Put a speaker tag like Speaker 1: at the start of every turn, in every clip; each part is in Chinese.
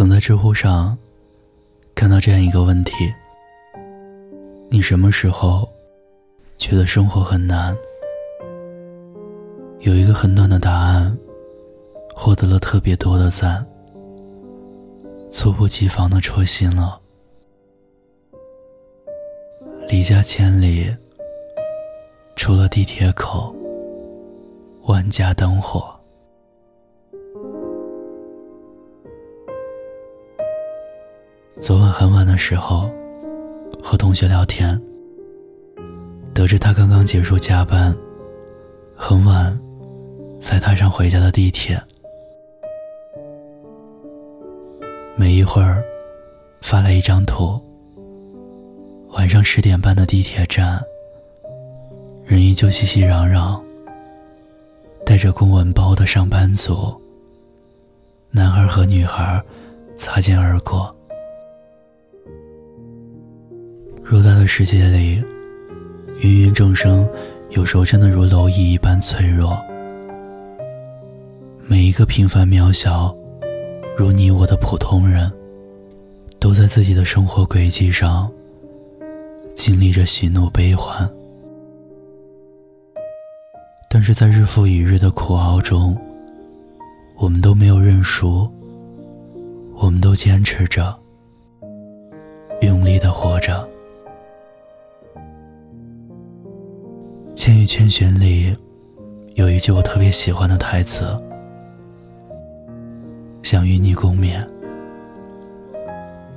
Speaker 1: 曾在知乎上看到这样一个问题：你什么时候觉得生活很难？有一个很短的答案，获得了特别多的赞，猝不及防的戳心了。离家千里，除了地铁口，万家灯火。昨晚很晚的时候，和同学聊天，得知他刚刚结束加班，很晚。才踏上回家的地铁，没一会儿，发来一张图。晚上十点半的地铁站，人依旧熙熙攘攘，带着公文包的上班族，男孩和女孩擦肩而过。偌大的世界里，芸芸众生，有时候真的如蝼蚁一般脆弱。每一个平凡渺小，如你我的普通人，都在自己的生活轨迹上经历着喜怒悲欢。但是在日复一日的苦熬中，我们都没有认输，我们都坚持着，用力的活着。《千与千寻》里有一句我特别喜欢的台词。想与你共勉。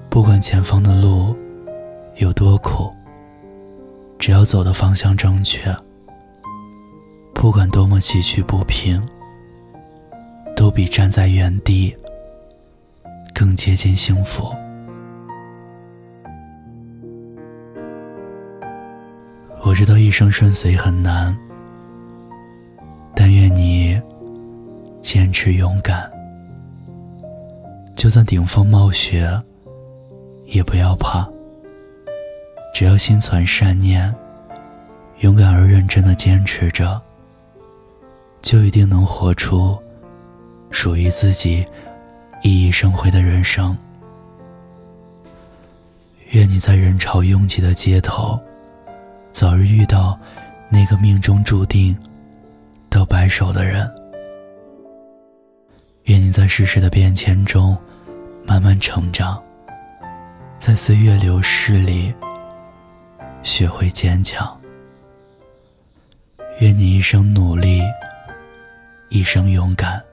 Speaker 1: 不管前方的路有多苦，只要走的方向正确，不管多么崎岖不平，都比站在原地更接近幸福。我知道一生顺遂很难，但愿你坚持勇敢。就算顶风冒雪，也不要怕。只要心存善念，勇敢而认真的坚持着，就一定能活出属于自己熠熠生辉的人生。愿你在人潮拥挤的街头，早日遇到那个命中注定到白首的人。愿你在世事的变迁中。慢慢成长，在岁月流逝里学会坚强。愿你一生努力，一生勇敢，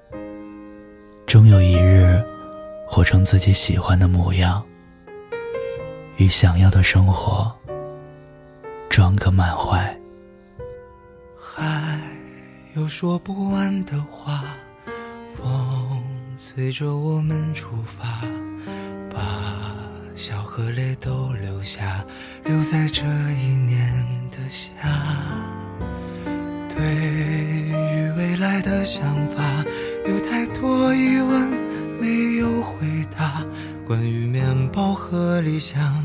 Speaker 1: 终有一日活成自己喜欢的模样，与想要的生活装个满怀。
Speaker 2: 还有说不完的话，风。催着我们出发，把笑和泪都留下，留在这一年的夏。对于未来的想法，有太多疑问没有回答。关于面包和理想，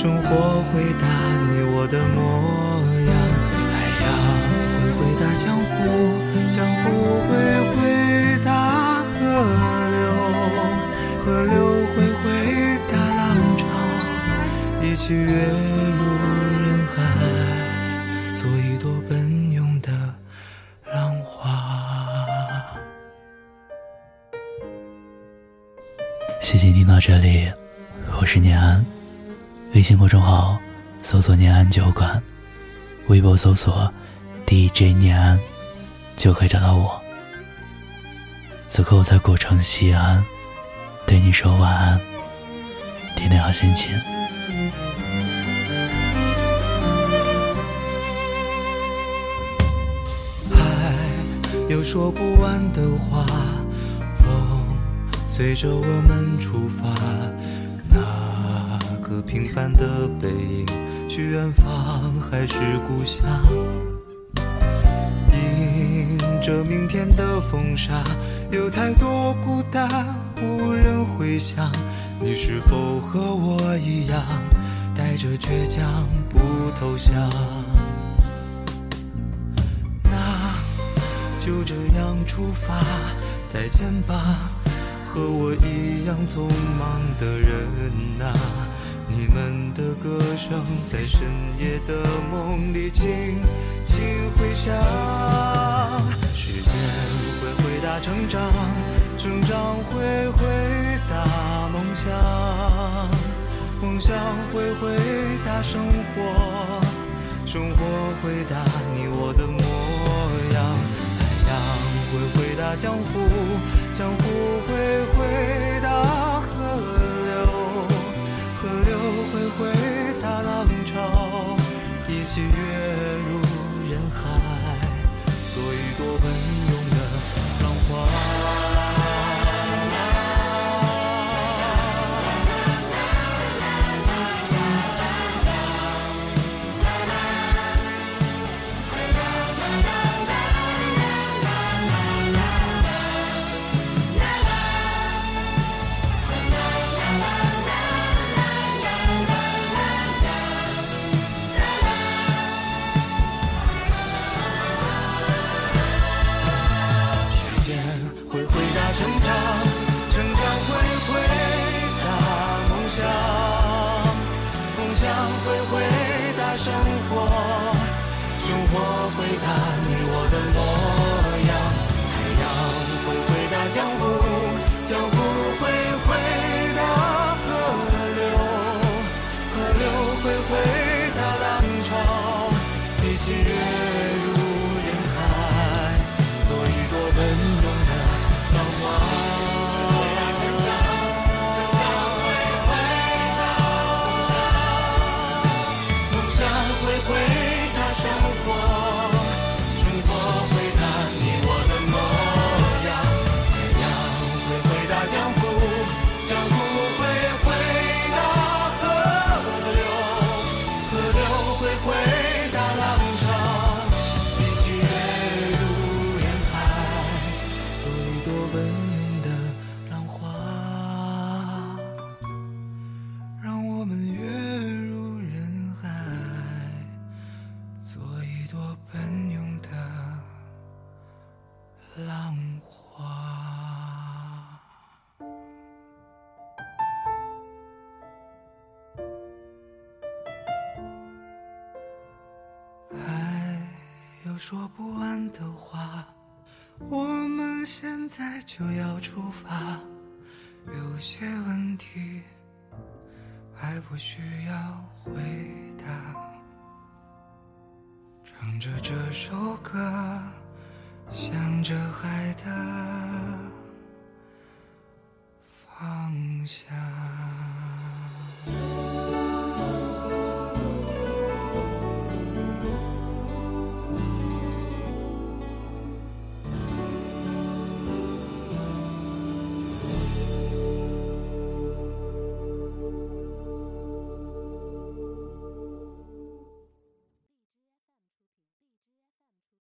Speaker 2: 生活回答你我的模样，海洋会回答江湖，江湖会回答河流，河流会回答浪潮，一起跃入人海，做一朵奔涌的浪花。
Speaker 1: 谢谢听到这里，我是念安。微信公众号搜索“念安酒馆”，微博搜索 “DJ 念安”，就可以找到我。此刻我在古城西安，对你说晚安，天天好心情。
Speaker 2: 有说不完的话。风随着我们出发，个平凡的背影，去远方还是故乡？迎着明天的风沙，有太多孤单无人回响。你是否和我一样，带着倔强不投降？那就这样出发，再见吧，和我一样匆忙的人啊！你们的歌声在深夜的梦里轻轻回响，时间会回答成长，成长会回答梦想，梦想会回答生活，生活回答你我的模样，海洋会回答江湖，江湖会回答回大浪潮，一起跃入人海，做一朵温说不完的话，我们现在就要出发。有些问题还不需要回答。唱着这首歌，向着海的方向。